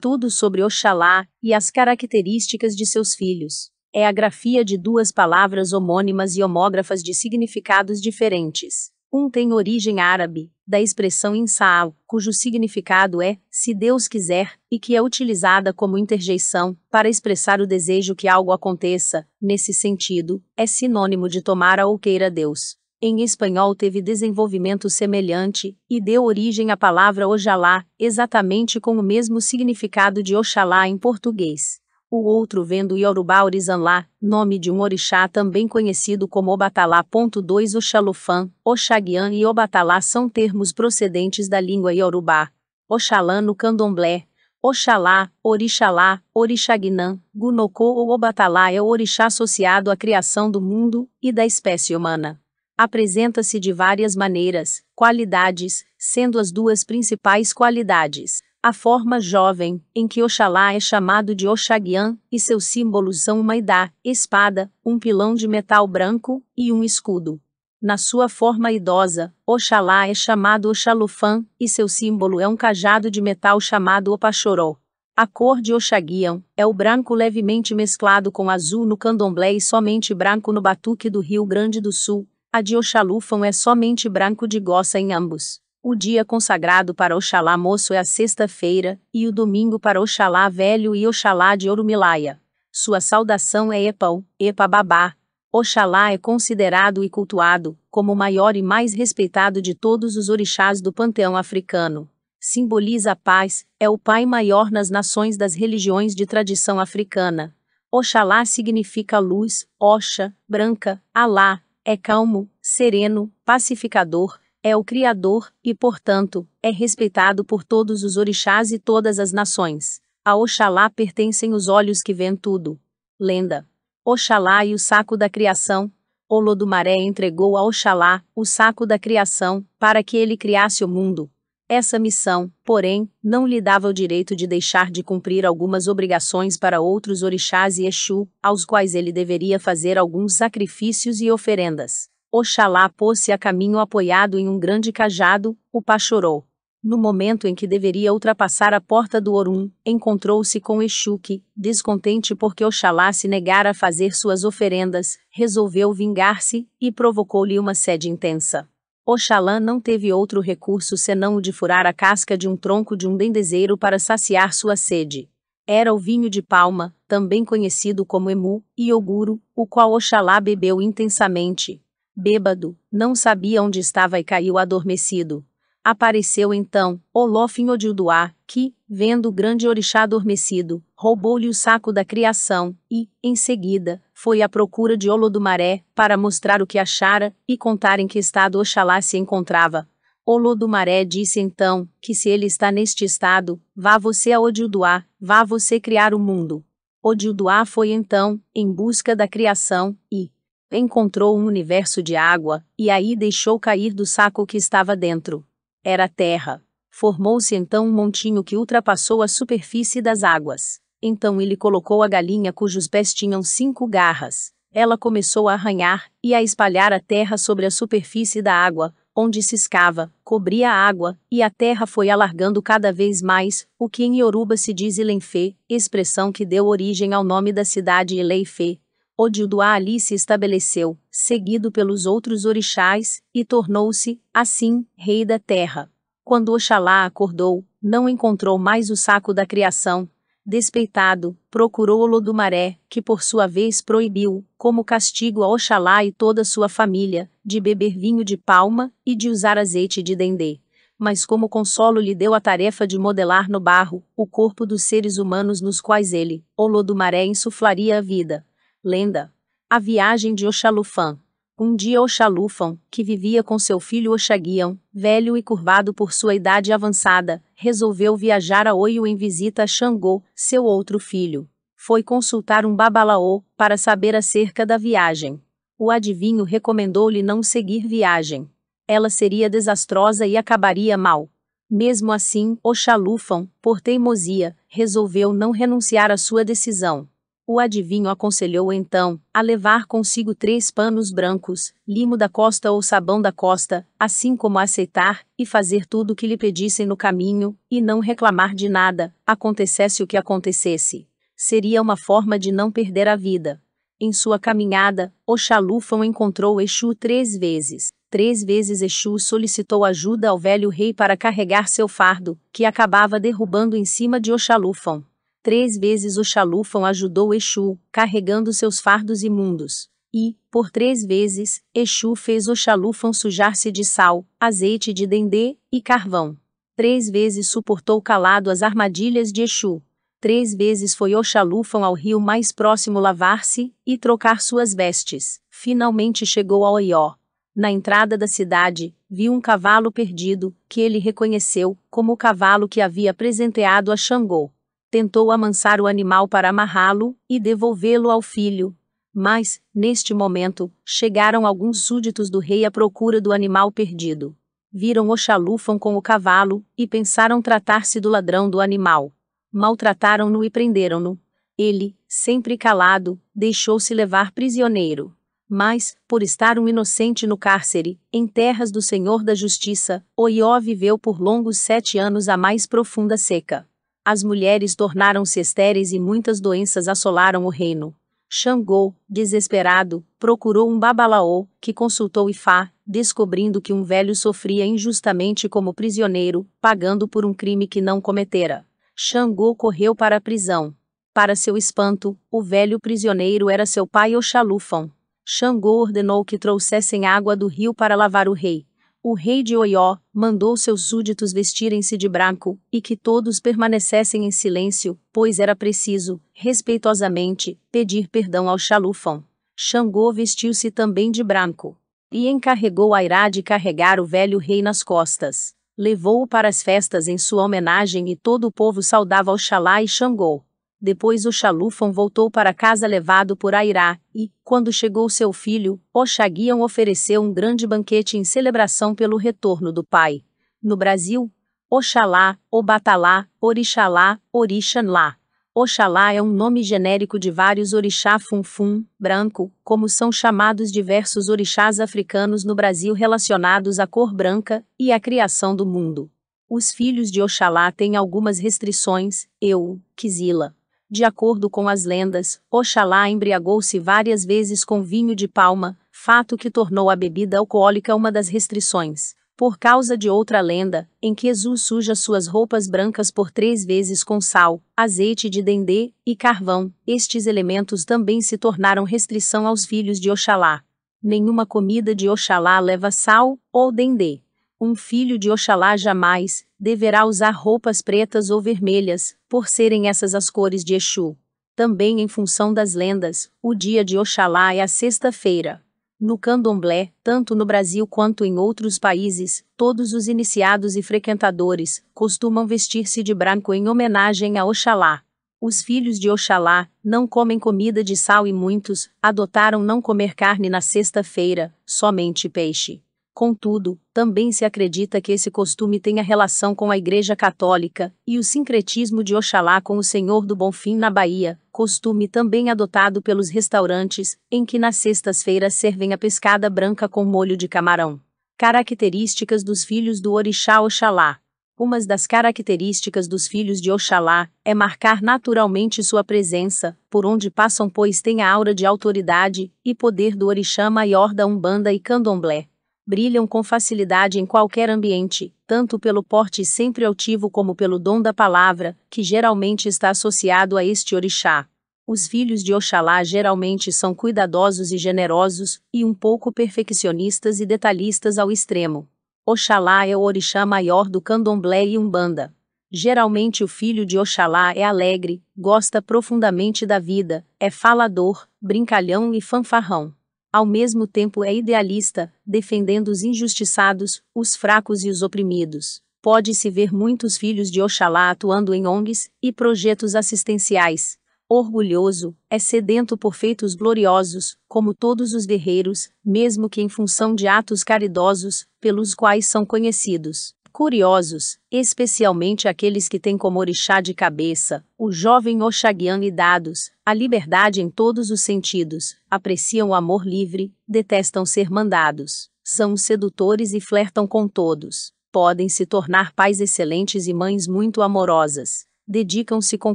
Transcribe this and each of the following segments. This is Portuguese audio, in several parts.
Tudo sobre Oxalá e as características de seus filhos. É a grafia de duas palavras homônimas e homógrafas de significados diferentes. Um tem origem árabe, da expressão insaal, cujo significado é se Deus quiser, e que é utilizada como interjeição para expressar o desejo que algo aconteça. Nesse sentido, é sinônimo de tomara ou queira Deus. Em espanhol teve desenvolvimento semelhante e deu origem à palavra Ojalá, exatamente com o mesmo significado de Oxalá em português o outro vendo Yorubá Orizanlá, nome de um orixá também conhecido como Obatalá. 2 Oxalufã, Oxaguian e Obatalá são termos procedentes da língua Yorubá. Oxalã no candomblé, Oxalá, Orixalá, Orixaguinã, Gunokô ou Obatalá é o orixá associado à criação do mundo e da espécie humana. Apresenta-se de várias maneiras, qualidades, sendo as duas principais qualidades a forma jovem, em que Oxalá é chamado de Oxaguian, e seus símbolos são uma idá, espada, um pilão de metal branco e um escudo. Na sua forma idosa, Oxalá é chamado Oxalufã, e seu símbolo é um cajado de metal chamado Opachoró. A cor de Oxaguian é o branco levemente mesclado com azul no candomblé e somente branco no batuque do Rio Grande do Sul. A de Oxalufã é somente branco de goça em ambos. O dia consagrado para Oxalá Moço é a sexta-feira, e o domingo para Oxalá Velho e Oxalá de Orumilaia. Sua saudação é Epau, Epa Babá. Oxalá é considerado e cultuado como o maior e mais respeitado de todos os orixás do panteão africano. Simboliza a paz, é o pai maior nas nações das religiões de tradição africana. Oxalá significa luz, Oxa, branca, Alá, é calmo, sereno, pacificador, é o Criador, e, portanto, é respeitado por todos os orixás e todas as nações. A Oxalá pertencem os olhos que vêem tudo. Lenda. Oxalá e o saco da criação. Olodumaré entregou a Oxalá, o saco da criação, para que ele criasse o mundo. Essa missão, porém, não lhe dava o direito de deixar de cumprir algumas obrigações para outros orixás e Exu, aos quais ele deveria fazer alguns sacrifícios e oferendas. Oxalá pôs-se a caminho apoiado em um grande cajado, o pachorou. No momento em que deveria ultrapassar a porta do Orum, encontrou-se com Exu que, descontente porque Oxalá se negara a fazer suas oferendas, resolveu vingar-se e provocou-lhe uma sede intensa. Oxalá não teve outro recurso senão o de furar a casca de um tronco de um dendezeiro para saciar sua sede. Era o vinho de palma, também conhecido como emu, e oguro, o qual Oxalá bebeu intensamente, bêbado, não sabia onde estava e caiu adormecido. Apareceu então Olofim Odilduá, que, vendo o grande orixá adormecido, roubou-lhe o saco da criação, e, em seguida, foi à procura de Olodumaré, para mostrar o que achara, e contar em que estado Oxalá se encontrava. Olodumaré disse então, que se ele está neste estado, vá você a Odilduá, vá você criar o mundo. Odilduá foi então, em busca da criação, e, encontrou um universo de água, e aí deixou cair do saco que estava dentro. Era terra. Formou-se então um montinho que ultrapassou a superfície das águas. Então ele colocou a galinha cujos pés tinham cinco garras. Ela começou a arranhar e a espalhar a terra sobre a superfície da água, onde se escava, cobria a água, e a terra foi alargando cada vez mais, o que em Yoruba se diz Ilenfê, expressão que deu origem ao nome da cidade Ileifê, Odilduá ali se estabeleceu, seguido pelos outros orixás, e tornou-se, assim, rei da terra. Quando Oxalá acordou, não encontrou mais o saco da criação. Despeitado, procurou Olodumaré, que por sua vez proibiu, como castigo a Oxalá e toda sua família, de beber vinho de palma e de usar azeite de dendê. Mas como consolo lhe deu a tarefa de modelar no barro o corpo dos seres humanos nos quais ele, Olodumaré, insuflaria a vida. Lenda. A viagem de Oxalufã. Um dia Oxalufã, que vivia com seu filho Oxaguião, velho e curvado por sua idade avançada, resolveu viajar a Oio em visita a Xangô, seu outro filho. Foi consultar um babalaô, para saber acerca da viagem. O adivinho recomendou-lhe não seguir viagem. Ela seria desastrosa e acabaria mal. Mesmo assim, Oxalufã, por teimosia, resolveu não renunciar à sua decisão. O adivinho aconselhou então a levar consigo três panos brancos, limo da costa ou sabão da costa, assim como aceitar e fazer tudo o que lhe pedissem no caminho, e não reclamar de nada, acontecesse o que acontecesse. Seria uma forma de não perder a vida. Em sua caminhada, Oxalufão encontrou Exu três vezes. Três vezes Exu solicitou ajuda ao velho rei para carregar seu fardo, que acabava derrubando em cima de Oxalufão. Três vezes o Xalufão ajudou Exu, carregando seus fardos imundos. E, por três vezes, Exu fez o Xalufão sujar-se de sal, azeite de dendê e carvão. Três vezes suportou calado as armadilhas de Exu. Três vezes foi o Xalufão ao rio mais próximo lavar-se e trocar suas vestes. Finalmente chegou ao Oió. Na entrada da cidade, viu um cavalo perdido, que ele reconheceu como o cavalo que havia presenteado a Xangô tentou amansar o animal para amarrá-lo e devolvê-lo ao filho. Mas, neste momento, chegaram alguns súditos do rei à procura do animal perdido. Viram o chalufam com o cavalo e pensaram tratar-se do ladrão do animal. Maltrataram-no e prenderam-no. Ele, sempre calado, deixou-se levar prisioneiro. Mas, por estar um inocente no cárcere, em terras do Senhor da Justiça, Oió viveu por longos sete anos a mais profunda seca. As mulheres tornaram-se estéreis e muitas doenças assolaram o reino. Xangô, desesperado, procurou um babalaô, que consultou Ifá, descobrindo que um velho sofria injustamente como prisioneiro, pagando por um crime que não cometera. Xangô correu para a prisão. Para seu espanto, o velho prisioneiro era seu pai Oxalufão. Xangô ordenou que trouxessem água do rio para lavar o rei. O rei de Oió mandou seus súditos vestirem-se de branco, e que todos permanecessem em silêncio, pois era preciso, respeitosamente, pedir perdão ao Xalufão. Xangô vestiu-se também de branco. E encarregou Airá de carregar o velho rei nas costas. Levou-o para as festas em sua homenagem e todo o povo saudava Oxalá e Xangô. Depois o Xalufão voltou para casa levado por Airá, e, quando chegou seu filho, Oxaguião ofereceu um grande banquete em celebração pelo retorno do pai. No Brasil, Oxalá, Obatalá, Orixalá, Orixanlá. Oxalá é um nome genérico de vários orixá funfum, branco, como são chamados diversos orixás africanos no Brasil relacionados à cor branca e à criação do mundo. Os filhos de Oxalá têm algumas restrições, eu, Kizila. De acordo com as lendas, Oxalá embriagou-se várias vezes com vinho de palma, fato que tornou a bebida alcoólica uma das restrições. Por causa de outra lenda, em que Jesus suja suas roupas brancas por três vezes com sal, azeite de dendê e carvão, estes elementos também se tornaram restrição aos filhos de Oxalá. Nenhuma comida de Oxalá leva sal ou dendê. Um filho de Oxalá jamais deverá usar roupas pretas ou vermelhas, por serem essas as cores de Exu. Também em função das lendas, o dia de Oxalá é a sexta-feira. No candomblé, tanto no Brasil quanto em outros países, todos os iniciados e frequentadores costumam vestir-se de branco em homenagem a Oxalá. Os filhos de Oxalá não comem comida de sal e muitos adotaram não comer carne na sexta-feira, somente peixe. Contudo, também se acredita que esse costume tenha relação com a Igreja Católica e o sincretismo de Oxalá com o Senhor do Bonfim na Bahia, costume também adotado pelos restaurantes, em que nas sextas-feiras servem a pescada branca com molho de camarão. Características dos filhos do Orixá Oxalá. Uma das características dos filhos de Oxalá é marcar naturalmente sua presença, por onde passam, pois têm a aura de autoridade e poder do Orixá maior da Umbanda e Candomblé brilham com facilidade em qualquer ambiente, tanto pelo porte sempre altivo como pelo dom da palavra, que geralmente está associado a este orixá. Os filhos de Oxalá geralmente são cuidadosos e generosos, e um pouco perfeccionistas e detalhistas ao extremo. Oxalá é o orixá maior do candomblé e umbanda. Geralmente o filho de Oxalá é alegre, gosta profundamente da vida, é falador, brincalhão e fanfarrão. Ao mesmo tempo é idealista, defendendo os injustiçados, os fracos e os oprimidos. Pode-se ver muitos filhos de Oxalá atuando em ONGs e projetos assistenciais. Orgulhoso, é sedento por feitos gloriosos, como todos os guerreiros, mesmo que em função de atos caridosos, pelos quais são conhecidos. Curiosos, especialmente aqueles que têm como orixá de cabeça, o jovem Oxaguian e dados, a liberdade em todos os sentidos, apreciam o amor livre, detestam ser mandados, são sedutores e flertam com todos, podem se tornar pais excelentes e mães muito amorosas, dedicam-se com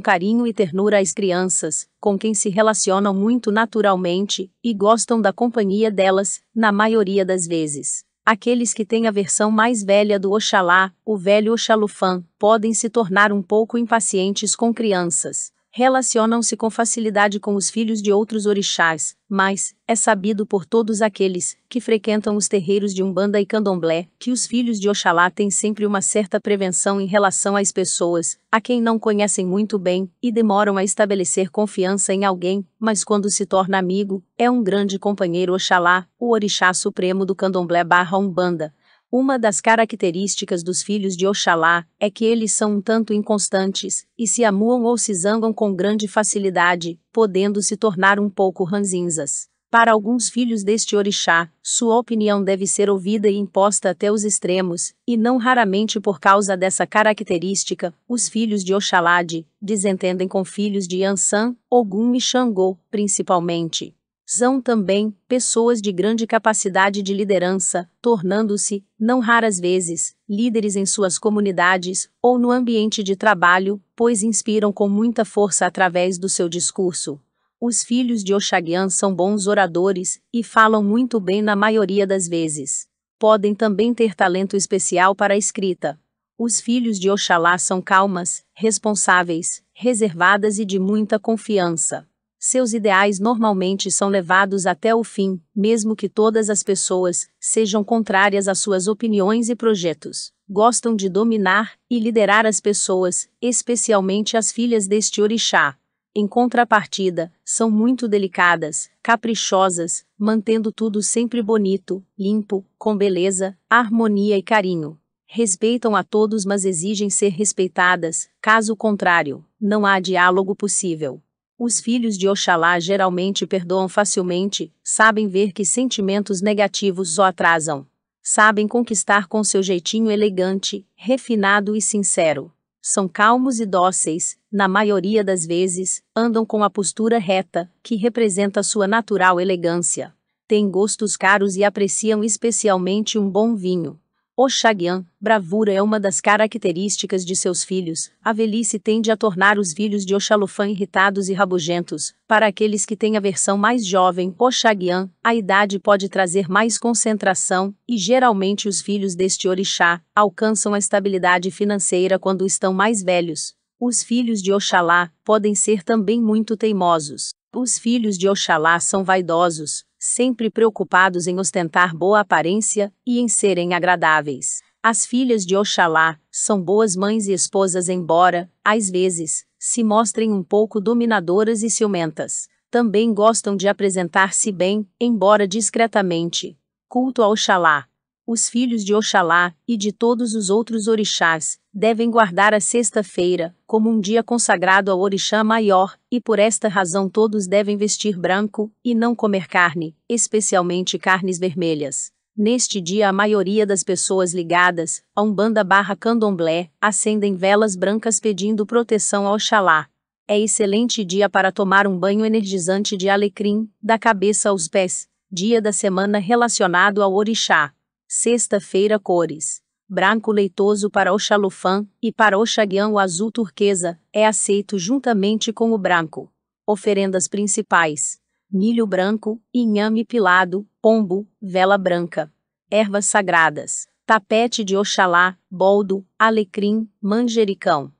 carinho e ternura às crianças, com quem se relacionam muito naturalmente, e gostam da companhia delas, na maioria das vezes. Aqueles que têm a versão mais velha do Oxalá, o velho Oxalufã, podem se tornar um pouco impacientes com crianças. Relacionam-se com facilidade com os filhos de outros orixás, mas é sabido por todos aqueles que frequentam os terreiros de Umbanda e Candomblé que os filhos de Oxalá têm sempre uma certa prevenção em relação às pessoas, a quem não conhecem muito bem, e demoram a estabelecer confiança em alguém, mas quando se torna amigo, é um grande companheiro Oxalá, o orixá supremo do Candomblé barra Umbanda. Uma das características dos filhos de Oxalá é que eles são um tanto inconstantes e se amuam ou se zangam com grande facilidade, podendo se tornar um pouco ranzinzas. Para alguns filhos deste orixá, sua opinião deve ser ouvida e imposta até os extremos, e não raramente por causa dessa característica, os filhos de Oxalá desentendem com filhos de Yansan, Ogum e Xangô, principalmente. São também pessoas de grande capacidade de liderança, tornando-se, não raras vezes, líderes em suas comunidades ou no ambiente de trabalho, pois inspiram com muita força através do seu discurso. Os filhos de Oxaguian são bons oradores e falam muito bem na maioria das vezes. Podem também ter talento especial para a escrita. Os filhos de Oxalá são calmas, responsáveis, reservadas e de muita confiança. Seus ideais normalmente são levados até o fim, mesmo que todas as pessoas sejam contrárias às suas opiniões e projetos. Gostam de dominar e liderar as pessoas, especialmente as filhas deste orixá. Em contrapartida, são muito delicadas, caprichosas, mantendo tudo sempre bonito, limpo, com beleza, harmonia e carinho. Respeitam a todos, mas exigem ser respeitadas, caso contrário, não há diálogo possível. Os filhos de Oxalá geralmente perdoam facilmente, sabem ver que sentimentos negativos o atrasam. Sabem conquistar com seu jeitinho elegante, refinado e sincero. São calmos e dóceis, na maioria das vezes, andam com a postura reta, que representa sua natural elegância. Têm gostos caros e apreciam especialmente um bom vinho. Oxaguian, bravura é uma das características de seus filhos. A velhice tende a tornar os filhos de Oxalufã irritados e rabugentos. Para aqueles que têm a versão mais jovem, Oxaguian, a idade pode trazer mais concentração, e geralmente os filhos deste orixá alcançam a estabilidade financeira quando estão mais velhos. Os filhos de Oxalá podem ser também muito teimosos. Os filhos de Oxalá são vaidosos, sempre preocupados em ostentar boa aparência e em serem agradáveis. As filhas de Oxalá são boas mães e esposas, embora, às vezes, se mostrem um pouco dominadoras e ciumentas. Também gostam de apresentar-se bem, embora discretamente. Culto a Oxalá. Os filhos de Oxalá e de todos os outros orixás devem guardar a sexta-feira como um dia consagrado ao orixá maior, e por esta razão todos devem vestir branco e não comer carne, especialmente carnes vermelhas. Neste dia a maioria das pessoas ligadas a Umbanda barra Candomblé acendem velas brancas pedindo proteção ao Oxalá. É excelente dia para tomar um banho energizante de alecrim, da cabeça aos pés, dia da semana relacionado ao orixá. Sexta-feira cores. Branco leitoso para Oxalufã e para Oxaguian o azul turquesa é aceito juntamente com o branco. Oferendas principais: milho branco, inhame pilado, pombo, vela branca. Ervas sagradas: tapete de Oxalá, boldo, alecrim, manjericão.